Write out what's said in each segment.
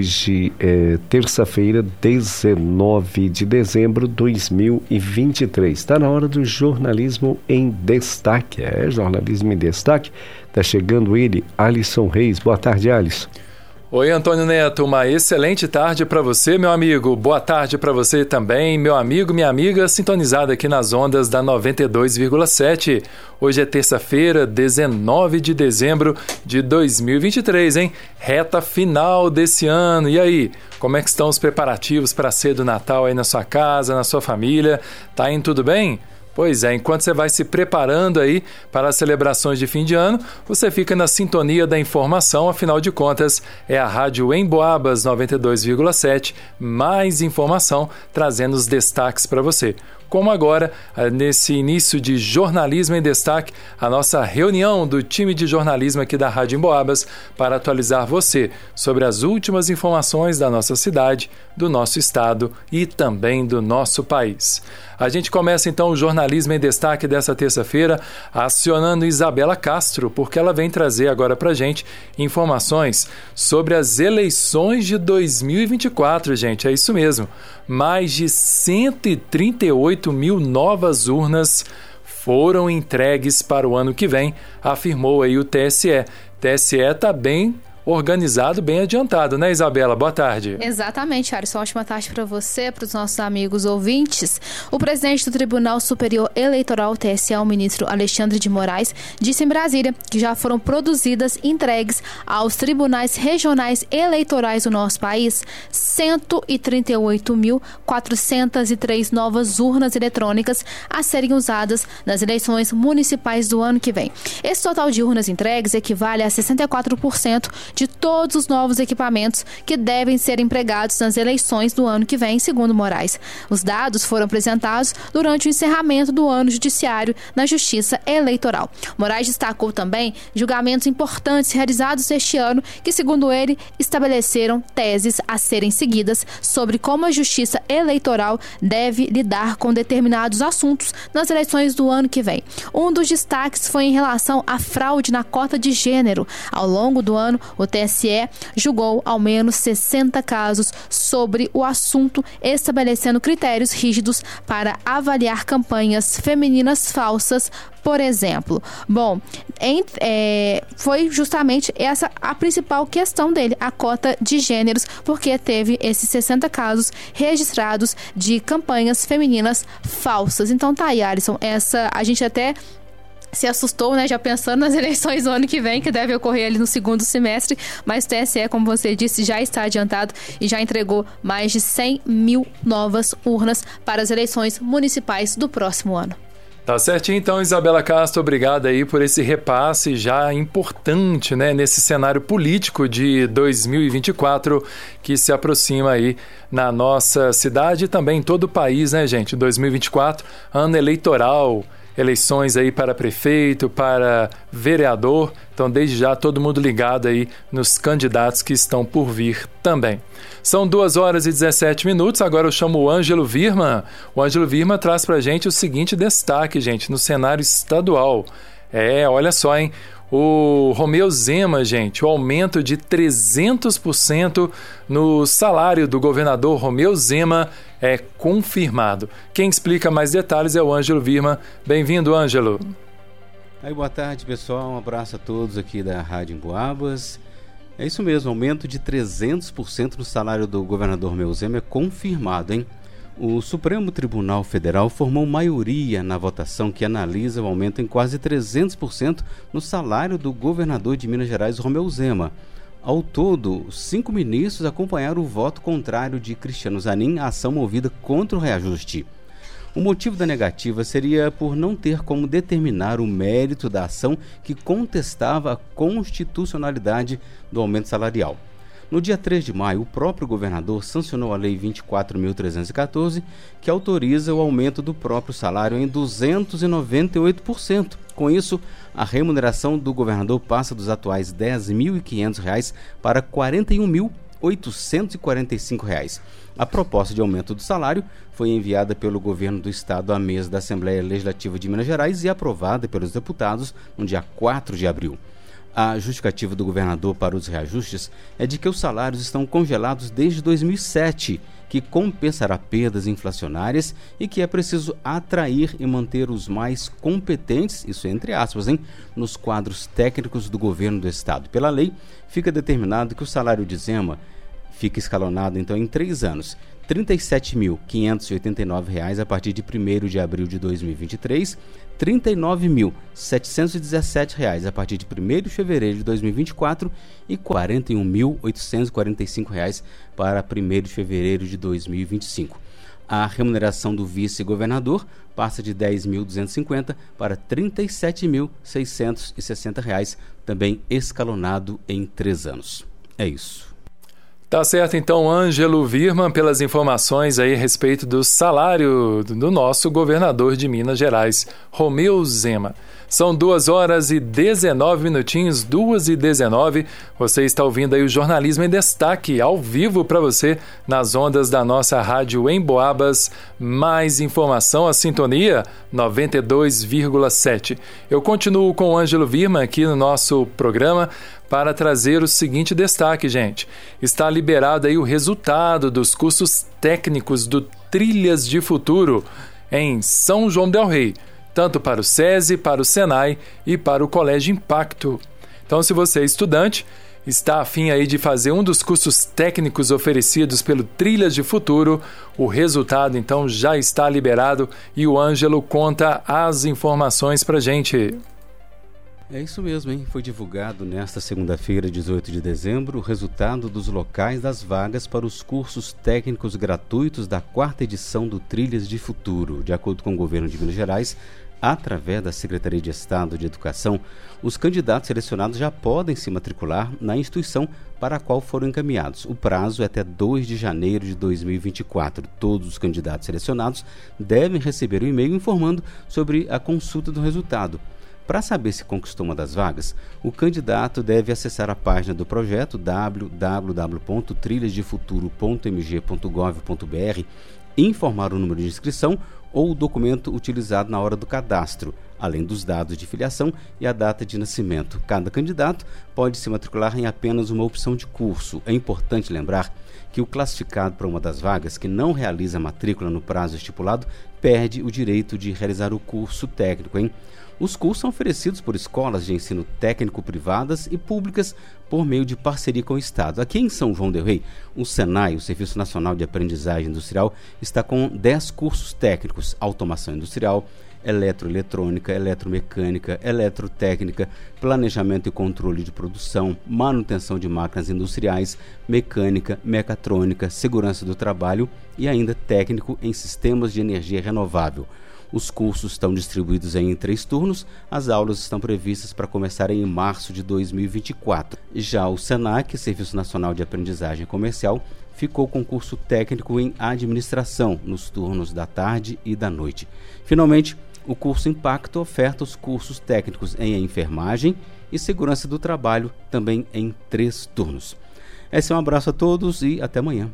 Hoje é terça-feira, 19 de dezembro de 2023. Está na hora do jornalismo em destaque. É, jornalismo em destaque. Está chegando ele, Alisson Reis. Boa tarde, Alisson. Oi, Antônio Neto, uma excelente tarde para você, meu amigo. Boa tarde para você também, meu amigo, minha amiga, sintonizada aqui nas ondas da 92,7. Hoje é terça-feira, 19 de dezembro de 2023, hein? Reta final desse ano. E aí, como é que estão os preparativos para ser do Natal aí na sua casa, na sua família? Tá indo tudo bem? Pois é, enquanto você vai se preparando aí para as celebrações de fim de ano, você fica na sintonia da informação, afinal de contas, é a Rádio Emboabas 92,7, mais informação trazendo os destaques para você. Como agora, eh, nesse início de jornalismo em destaque, a nossa reunião do time de jornalismo aqui da Rádio Emboabas para atualizar você sobre as últimas informações da nossa cidade, do nosso estado e também do nosso país. A gente começa então o jornalismo em destaque dessa terça-feira acionando Isabela Castro, porque ela vem trazer agora para gente informações sobre as eleições de 2024, gente. É isso mesmo. Mais de 138 mil novas urnas foram entregues para o ano que vem, afirmou aí o TSE. TSE está bem organizado, bem adiantado, né, Isabela? Boa tarde. Exatamente, Alisson. Ótima tarde para você, para os nossos amigos ouvintes. O presidente do Tribunal Superior Eleitoral, TSE, o ministro Alexandre de Moraes, disse em Brasília que já foram produzidas entregues aos tribunais regionais eleitorais do nosso país 138.403 novas urnas eletrônicas a serem usadas nas eleições municipais do ano que vem. Esse total de urnas entregues equivale a 64% de todos os novos equipamentos que devem ser empregados nas eleições do ano que vem, segundo Moraes. Os dados foram apresentados durante o encerramento do ano judiciário na Justiça Eleitoral. Moraes destacou também julgamentos importantes realizados este ano que, segundo ele, estabeleceram teses a serem seguidas sobre como a Justiça Eleitoral deve lidar com determinados assuntos nas eleições do ano que vem. Um dos destaques foi em relação à fraude na cota de gênero. Ao longo do ano, o TSE julgou ao menos 60 casos sobre o assunto, estabelecendo critérios rígidos para avaliar campanhas femininas falsas por exemplo. Bom, em, é, foi justamente essa a principal questão dele, a cota de gêneros, porque teve esses 60 casos registrados de campanhas femininas falsas. Então tá aí, Alisson, essa a gente até se assustou, né, já pensando nas eleições do ano que vem, que deve ocorrer ali no segundo semestre, mas o TSE, como você disse, já está adiantado e já entregou mais de 100 mil novas urnas para as eleições municipais do próximo ano. Tá certinho, então, Isabela Castro, obrigada aí por esse repasse já importante, né, nesse cenário político de 2024 que se aproxima aí na nossa cidade e também em todo o país, né, gente? 2024, ano eleitoral, eleições aí para prefeito, para vereador. Então, desde já, todo mundo ligado aí nos candidatos que estão por vir também. São 2 horas e 17 minutos. Agora eu chamo o Ângelo Virma. O Ângelo Virma traz para gente o seguinte destaque, gente, no cenário estadual. É, olha só, hein? O Romeu Zema, gente, o aumento de 300% no salário do governador Romeu Zema é confirmado. Quem explica mais detalhes é o Ângelo Virma. Bem-vindo, Ângelo. Aí, boa tarde, pessoal. Um abraço a todos aqui da Rádio Emboabas. É isso mesmo, aumento de 300% no salário do governador Romeu Zema é confirmado, hein? O Supremo Tribunal Federal formou maioria na votação que analisa o aumento em quase 300% no salário do governador de Minas Gerais, Romeu Zema. Ao todo, cinco ministros acompanharam o voto contrário de Cristiano Zanin à ação movida contra o reajuste. O motivo da negativa seria por não ter como determinar o mérito da ação que contestava a constitucionalidade do aumento salarial. No dia 3 de maio, o próprio governador sancionou a Lei 24.314, que autoriza o aumento do próprio salário em 298%. Com isso, a remuneração do governador passa dos atuais R$ 10.500 para R$ 41.845. A proposta de aumento do salário foi enviada pelo governo do estado à mesa da Assembleia Legislativa de Minas Gerais e aprovada pelos deputados no dia 4 de abril. A justificativa do governador para os reajustes é de que os salários estão congelados desde 2007, que compensará perdas inflacionárias e que é preciso atrair e manter os mais competentes, isso entre aspas, hein, nos quadros técnicos do governo do estado. Pela lei, fica determinado que o salário de Zema fica escalonado então em três anos. R$ 37.589 a partir de 1 de abril de 2023, R$ 39.717 a partir de 1 de fevereiro de 2024 e R$ 41.845 para 1 de fevereiro de 2025. A remuneração do vice-governador passa de R$ 10.250 para R$ 37.660, também escalonado em três anos. É isso. Tá certo, então, Ângelo Virman, pelas informações aí a respeito do salário do nosso governador de Minas Gerais, Romeu Zema. São duas horas e 19 minutinhos, duas e 19. Você está ouvindo aí o Jornalismo em Destaque, ao vivo para você, nas ondas da nossa rádio em Boabas. Mais informação, a sintonia 92,7. Eu continuo com o Ângelo Virman aqui no nosso programa para trazer o seguinte destaque, gente. Está liberado aí o resultado dos cursos técnicos do Trilhas de Futuro em São João del Rei tanto para o SESI, para o SENAI e para o Colégio Impacto. Então, se você é estudante, está afim aí de fazer um dos cursos técnicos oferecidos pelo Trilhas de Futuro, o resultado então já está liberado e o Ângelo conta as informações para gente. É isso mesmo, hein? Foi divulgado nesta segunda-feira, 18 de dezembro, o resultado dos locais das vagas para os cursos técnicos gratuitos da quarta edição do Trilhas de Futuro. De acordo com o governo de Minas Gerais, através da Secretaria de Estado de Educação, os candidatos selecionados já podem se matricular na instituição para a qual foram encaminhados. O prazo é até 2 de janeiro de 2024. Todos os candidatos selecionados devem receber um e-mail informando sobre a consulta do resultado. Para saber se conquistou uma das vagas, o candidato deve acessar a página do projeto www.trilhasdefuturo.mg.gov.br, informar o número de inscrição ou o documento utilizado na hora do cadastro, além dos dados de filiação e a data de nascimento. Cada candidato pode se matricular em apenas uma opção de curso. É importante lembrar que o classificado para uma das vagas que não realiza a matrícula no prazo estipulado perde o direito de realizar o curso técnico, hein? Os cursos são oferecidos por escolas de ensino técnico privadas e públicas por meio de parceria com o Estado. Aqui em São João del Rei, o SENAI, o Serviço Nacional de Aprendizagem Industrial, está com 10 cursos técnicos: automação industrial, eletroeletrônica, eletromecânica, eletrotécnica, planejamento e controle de produção, manutenção de máquinas industriais, mecânica, mecatrônica, segurança do trabalho e ainda técnico em sistemas de energia renovável. Os cursos estão distribuídos em três turnos. As aulas estão previstas para começar em março de 2024. Já o SENAC, Serviço Nacional de Aprendizagem Comercial, ficou com curso técnico em administração nos turnos da tarde e da noite. Finalmente, o curso Impacto oferta os cursos técnicos em enfermagem e segurança do trabalho, também em três turnos. Esse é um abraço a todos e até amanhã.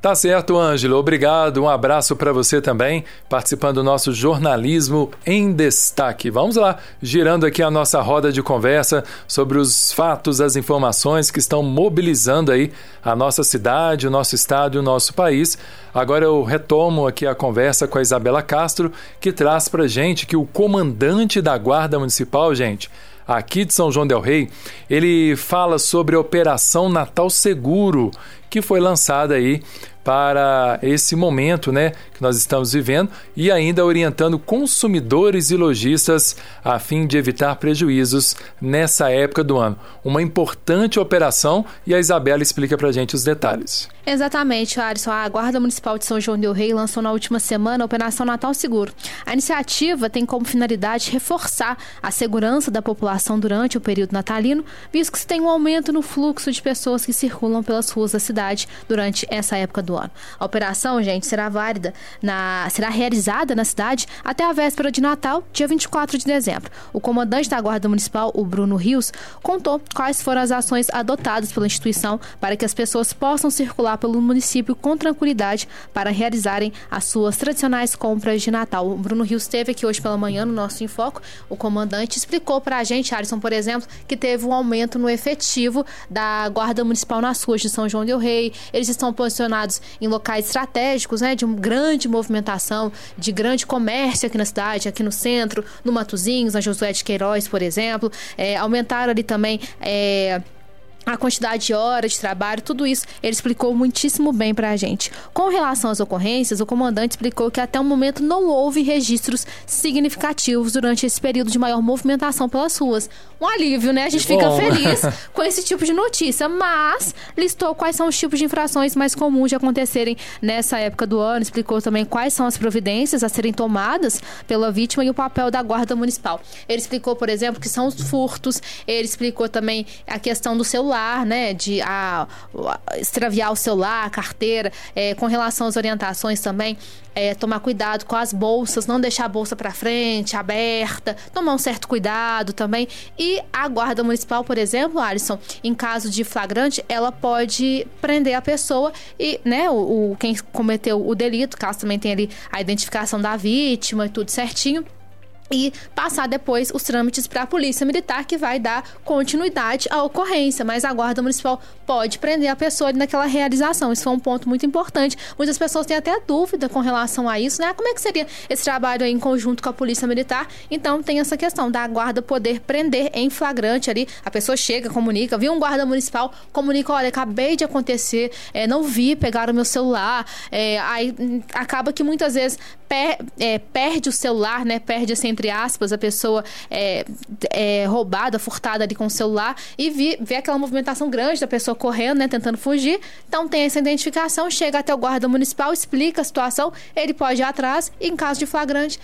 Tá certo, Ângelo. Obrigado. Um abraço para você também, participando do nosso jornalismo em destaque. Vamos lá, girando aqui a nossa roda de conversa sobre os fatos, as informações que estão mobilizando aí a nossa cidade, o nosso estado e o nosso país. Agora eu retomo aqui a conversa com a Isabela Castro, que traz para gente que o comandante da Guarda Municipal, gente, aqui de São João del Rei, ele fala sobre a Operação Natal Seguro, que foi lançada aí para esse momento né, que nós estamos vivendo e ainda orientando consumidores e lojistas a fim de evitar prejuízos nessa época do ano. Uma importante operação e a Isabela explica para gente os detalhes. Exatamente, Alisson. A Guarda Municipal de São João del Rei lançou na última semana a Operação Natal Seguro. A iniciativa tem como finalidade reforçar a segurança da população durante o período natalino, visto que se tem um aumento no fluxo de pessoas que circulam pelas ruas da cidade durante essa época do ano. A operação, gente, será válida na, será realizada na cidade até a véspera de Natal, dia 24 de dezembro. O comandante da Guarda Municipal, o Bruno Rios, contou quais foram as ações adotadas pela instituição para que as pessoas possam circular pelo município com tranquilidade para realizarem as suas tradicionais compras de Natal. O Bruno Rios esteve aqui hoje pela manhã no nosso Enfoco. O comandante explicou para a gente, Alisson, por exemplo, que teve um aumento no efetivo da Guarda Municipal nas ruas de São João del Rei. Eles estão posicionados em locais estratégicos, né, de grande movimentação, de grande comércio aqui na cidade, aqui no centro, no Matozinhos, na Josué de Queiroz, por exemplo. É, aumentaram ali também. É, a quantidade de horas de trabalho, tudo isso ele explicou muitíssimo bem para a gente. Com relação às ocorrências, o comandante explicou que até o momento não houve registros significativos durante esse período de maior movimentação pelas ruas. Um alívio, né? A gente fica feliz com esse tipo de notícia, mas listou quais são os tipos de infrações mais comuns de acontecerem nessa época do ano, explicou também quais são as providências a serem tomadas pela vítima e o papel da guarda municipal. Ele explicou, por exemplo, que são os furtos, ele explicou também a questão do celular celular, né? De a, a extraviar o celular, a carteira, é, com relação às orientações também. É, tomar cuidado com as bolsas, não deixar a bolsa para frente, aberta, tomar um certo cuidado também. E a guarda municipal, por exemplo, Alisson, em caso de flagrante, ela pode prender a pessoa e, né, o, o quem cometeu o delito, caso também tenha ali a identificação da vítima e tudo certinho e passar depois os trâmites para a Polícia Militar, que vai dar continuidade à ocorrência. Mas a Guarda Municipal pode prender a pessoa naquela realização. Isso foi um ponto muito importante. Muitas pessoas têm até dúvida com relação a isso, né? Como é que seria esse trabalho em conjunto com a Polícia Militar? Então, tem essa questão da Guarda poder prender em flagrante ali. A pessoa chega, comunica, viu um guarda municipal, comunica: olha, acabei de acontecer, é, não vi, pegaram meu celular. É, aí hum, acaba que muitas vezes per, é, perde o celular, né? Perde assim, entre aspas, a pessoa é, é roubada, furtada ali com o celular e vi, vê aquela movimentação grande da pessoa correndo, né? Tentando fugir. Então tem essa identificação, chega até o guarda municipal, explica a situação, ele pode ir atrás e, em caso de flagrante,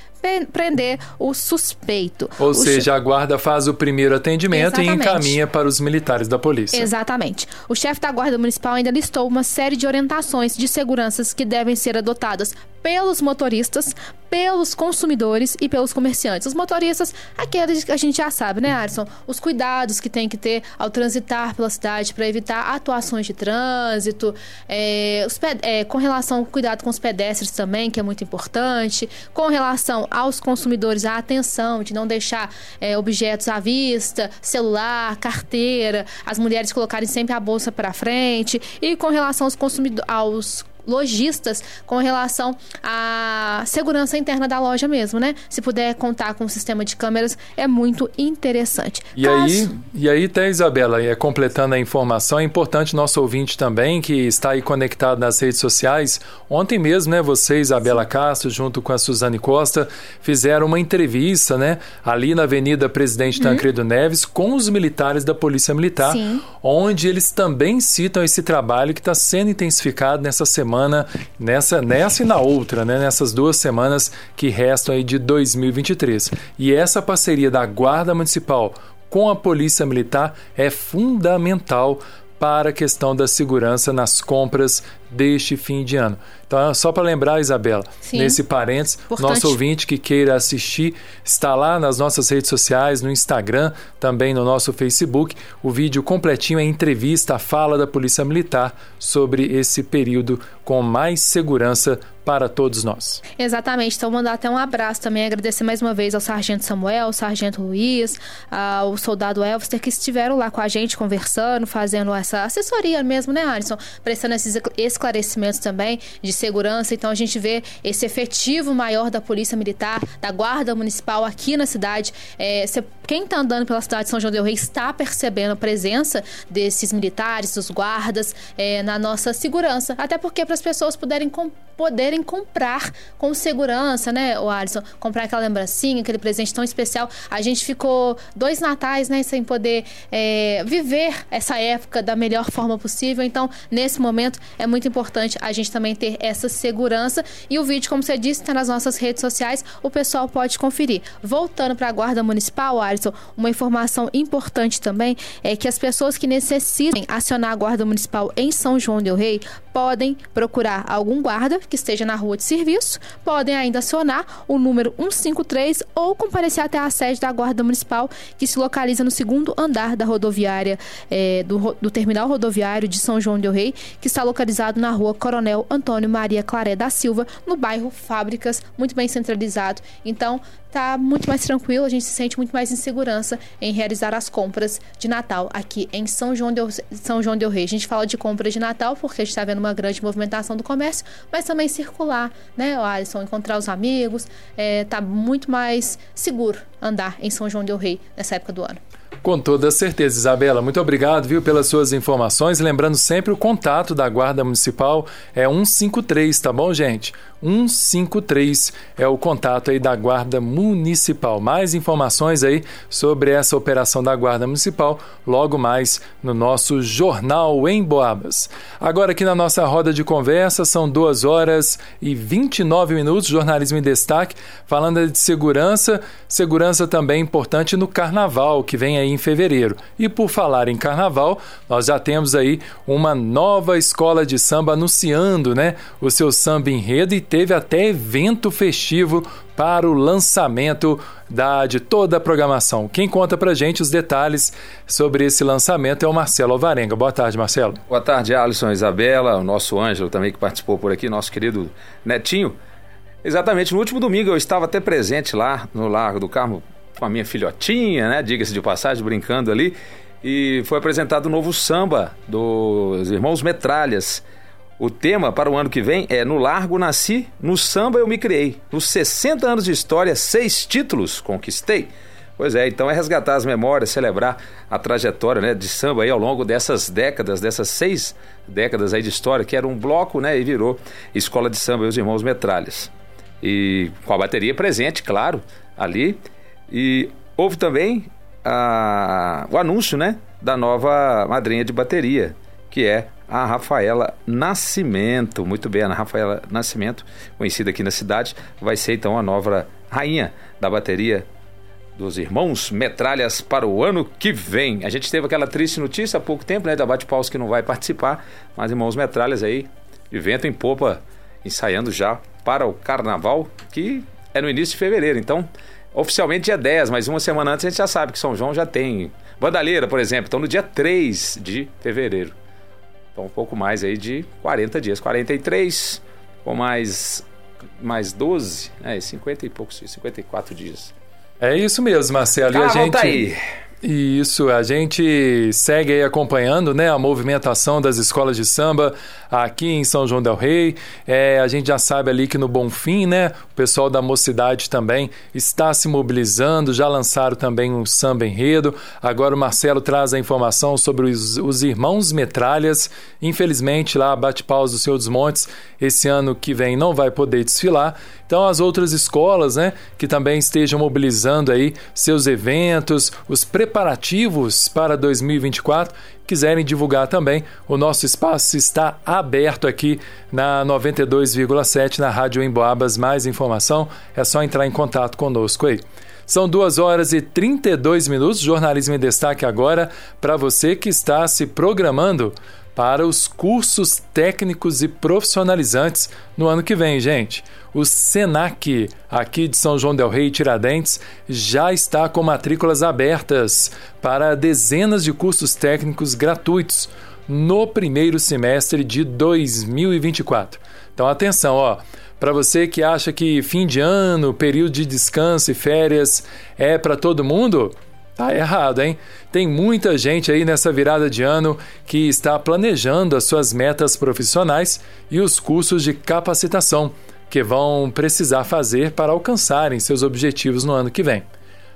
prender o suspeito. Ou o seja, a guarda faz o primeiro atendimento Exatamente. e encaminha para os militares da polícia. Exatamente. O chefe da Guarda Municipal ainda listou uma série de orientações de seguranças que devem ser adotadas pelos motoristas, pelos consumidores e pelos comerciantes. Os motoristas, aqueles que a gente já sabe, né, Alisson? Os cuidados que tem que ter ao transitar pela cidade para evitar atuações de trânsito, é, é, com relação ao cuidado com os pedestres também, que é muito importante, com relação aos consumidores, a atenção de não deixar é, objetos à vista, celular, carteira, as mulheres colocarem sempre a bolsa para frente, e com relação aos consumidores, aos lojistas com relação à segurança interna da loja mesmo, né? Se puder contar com um sistema de câmeras, é muito interessante. E Caso... aí, e aí, até Isabela, é, completando a informação, é importante nosso ouvinte também, que está aí conectado nas redes sociais. Ontem mesmo, né, você, Isabela. Castro, junto com a Suzane Costa, fizeram uma entrevista, né, ali na Avenida Presidente uhum. Tancredo Neves, com os militares da Polícia Militar, Sim. onde eles também citam esse trabalho que está sendo intensificado nessa semana semana, nessa, nessa e na outra, né? nessas duas semanas que restam aí de 2023. E essa parceria da Guarda Municipal com a Polícia Militar é fundamental para a questão da segurança nas compras deste fim de ano. Então, só para lembrar, Isabela, Sim. nesse parênteses, Importante. nosso ouvinte que queira assistir está lá nas nossas redes sociais, no Instagram, também no nosso Facebook. O vídeo completinho é entrevista, a fala da Polícia Militar sobre esse período com mais segurança para todos nós. Exatamente. Então, mandar até um abraço também, agradecer mais uma vez ao Sargento Samuel, ao Sargento Luiz, ao Soldado Elvister, que estiveram lá com a gente conversando, fazendo essa assessoria mesmo, né, Alisson? Prestando esses esclarecimentos também de segurança. Então, a gente vê esse efetivo maior da Polícia Militar, da Guarda Municipal aqui na cidade. É, quem está andando pela cidade de São João del Rei está percebendo a presença desses militares, dos guardas, é, na nossa segurança. Até porque para as pessoas poderem, poderem comprar com segurança, né, o Alisson? Comprar aquela lembrancinha, aquele presente tão especial. A gente ficou dois natais, né, sem poder é, viver essa época da melhor forma possível. Então, nesse momento, é muito importante a gente também ter essa segurança. E o vídeo, como você disse, está nas nossas redes sociais. O pessoal pode conferir. Voltando para a Guarda Municipal, Alisson, uma informação importante também é que as pessoas que necessitem acionar a Guarda Municipal em São João del Rei podem procurar algum guarda que esteja na rua de serviço, podem ainda acionar o número 153 ou comparecer até a sede da Guarda Municipal, que se localiza no segundo andar da rodoviária, é, do, do terminal rodoviário de São João del Rei, que está localizado na rua Coronel Antônio Maria Claré da Silva, no bairro Fábricas, muito bem centralizado. Então, tá muito mais tranquilo, a gente se sente muito mais em segurança em realizar as compras de Natal aqui em São João del, São João del Rei. A gente fala de compra de Natal porque a gente está vendo uma grande movimentação do comércio, mas também circular, né, o Alisson, encontrar os amigos, é, tá muito mais seguro andar em São João del Rei nessa época do ano. Com toda certeza, Isabela. Muito obrigado, viu, pelas suas informações. Lembrando sempre o contato da Guarda Municipal é 153, tá bom, gente? 153 é o contato aí da Guarda Municipal. Mais informações aí sobre essa operação da Guarda Municipal logo mais no nosso Jornal em Boabas. Agora aqui na nossa roda de conversa são 2 horas e 29 minutos, jornalismo em destaque, falando de segurança, segurança também importante no carnaval que vem aí em fevereiro. E por falar em carnaval, nós já temos aí uma nova escola de samba anunciando, né, o seu samba enredo e teve até evento festivo para o lançamento da, de toda a programação. Quem conta pra gente os detalhes sobre esse lançamento é o Marcelo Alvarenga. Boa tarde, Marcelo. Boa tarde, Alisson, Isabela, o nosso Ângelo também que participou por aqui, nosso querido Netinho. Exatamente, no último domingo eu estava até presente lá no Largo do Carmo com a minha filhotinha, né? Diga-se de passagem, brincando ali. E foi apresentado o novo samba dos Irmãos Metralhas. O tema para o ano que vem é No Largo Nasci, no Samba Eu Me Criei. Nos 60 anos de história, seis títulos conquistei. Pois é, então é resgatar as memórias, celebrar a trajetória né, de samba aí ao longo dessas décadas, dessas seis décadas aí de história, que era um bloco né, e virou Escola de Samba e os Irmãos Metralhas. E com a bateria presente, claro, ali. E houve também a, o anúncio né, da nova madrinha de bateria, que é a Rafaela Nascimento. Muito bem, a Rafaela Nascimento, conhecida aqui na cidade, vai ser então a nova rainha da bateria dos irmãos Metralhas para o ano que vem. A gente teve aquela triste notícia há pouco tempo, né, da Bate-Paus que não vai participar, mas irmãos Metralhas aí, de vento em popa, ensaiando já para o carnaval, que é no início de fevereiro. Então, oficialmente dia 10, mas uma semana antes a gente já sabe que São João já tem Bandalheira, por exemplo, então no dia 3 de fevereiro. Então, um pouco mais aí de 40 dias. 43 com mais, mais 12, é, 50 e poucos, 54 dias. É isso mesmo, Marcelo. Ah, e a gente... aí. Isso, a gente segue aí acompanhando né, a movimentação das escolas de samba aqui em São João del Rei. É, a gente já sabe ali que no Bonfim, né, o pessoal da mocidade também está se mobilizando, já lançaram também um samba enredo. Agora o Marcelo traz a informação sobre os, os irmãos Metralhas. Infelizmente, lá bate-paus do Senhor dos Montes, esse ano que vem não vai poder desfilar. Então, as outras escolas, né, que também estejam mobilizando aí seus eventos, os preparativos para 2024, quiserem divulgar também, o nosso espaço está aberto aqui na 92,7 na Rádio Emboabas. Mais informação é só entrar em contato conosco aí. São duas horas e 32 minutos. Jornalismo em Destaque agora para você que está se programando para os cursos técnicos e profissionalizantes no ano que vem, gente. O SENAC, aqui de São João Del Rei e Tiradentes, já está com matrículas abertas para dezenas de cursos técnicos gratuitos no primeiro semestre de 2024. Então, atenção, ó. Para você que acha que fim de ano, período de descanso e férias é para todo mundo, Tá errado, hein? Tem muita gente aí nessa virada de ano que está planejando as suas metas profissionais e os cursos de capacitação que vão precisar fazer para alcançarem seus objetivos no ano que vem.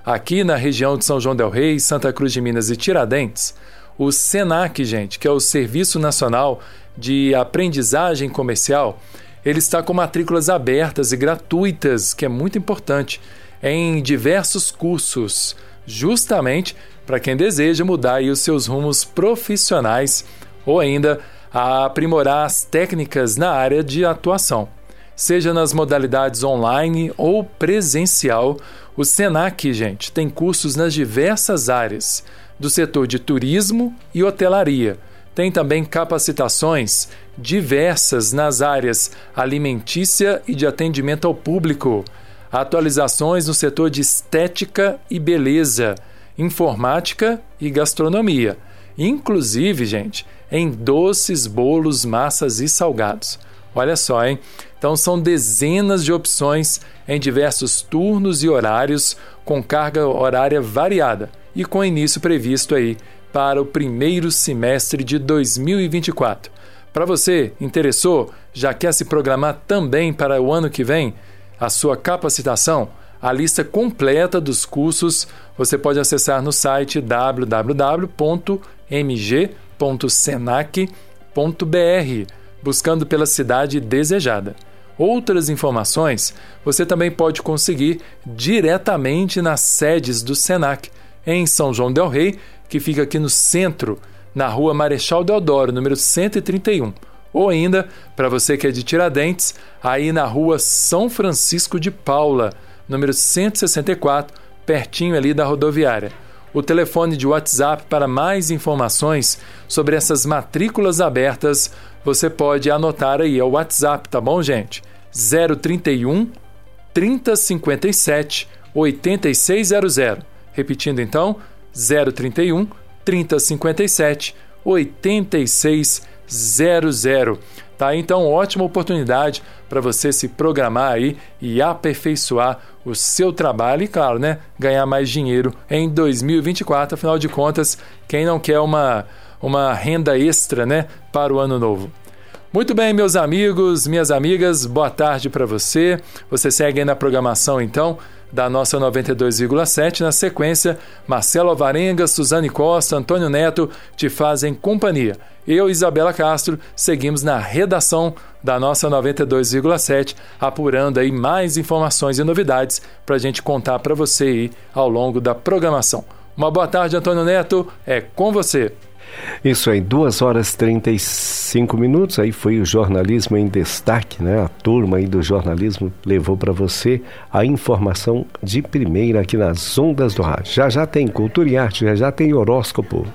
Aqui na região de São João del Rei, Santa Cruz de Minas e Tiradentes, o SENAC, gente, que é o Serviço Nacional de Aprendizagem Comercial, ele está com matrículas abertas e gratuitas, que é muito importante, em diversos cursos justamente para quem deseja mudar os seus rumos profissionais ou ainda aprimorar as técnicas na área de atuação. Seja nas modalidades online ou presencial, o SENAC, gente, tem cursos nas diversas áreas do setor de turismo e hotelaria, tem também capacitações diversas nas áreas alimentícia e de atendimento ao público, atualizações no setor de estética e beleza, informática e gastronomia, inclusive, gente, em doces, bolos, massas e salgados. Olha só, hein? Então são dezenas de opções em diversos turnos e horários com carga horária variada e com início previsto aí para o primeiro semestre de 2024. Para você, interessou, já quer se programar também para o ano que vem a sua capacitação? A lista completa dos cursos você pode acessar no site www.mg.senac.br, buscando pela cidade desejada. Outras informações você também pode conseguir diretamente nas sedes do SENAC, em São João Del Rei, que fica aqui no centro, na rua Marechal Deodoro, número 131. Ou ainda, para você que é de Tiradentes, aí na rua São Francisco de Paula, número 164, pertinho ali da rodoviária. O telefone de WhatsApp para mais informações sobre essas matrículas abertas, você pode anotar aí, é o WhatsApp, tá bom, gente? 031 3057 8600. Repetindo então, 031 3057 8600. Tá? Então, ótima oportunidade para você se programar aí e aperfeiçoar o seu trabalho e, claro, né, ganhar mais dinheiro em 2024. Afinal de contas, quem não quer uma, uma renda extra né, para o ano novo? Muito bem, meus amigos, minhas amigas, boa tarde para você. Você segue aí na programação então da nossa 92,7. Na sequência, Marcelo Alvarenga, Suzane Costa, Antônio Neto te fazem companhia. Eu, Isabela Castro, seguimos na redação da nossa 92,7, apurando aí mais informações e novidades para a gente contar para você aí ao longo da programação. Uma boa tarde, Antônio Neto, é com você. Isso aí, 2 horas e 35 minutos. Aí foi o jornalismo em destaque, né? A turma aí do jornalismo levou para você a informação de primeira aqui nas ondas do rádio. Já já tem cultura e arte, já já tem horóscopo.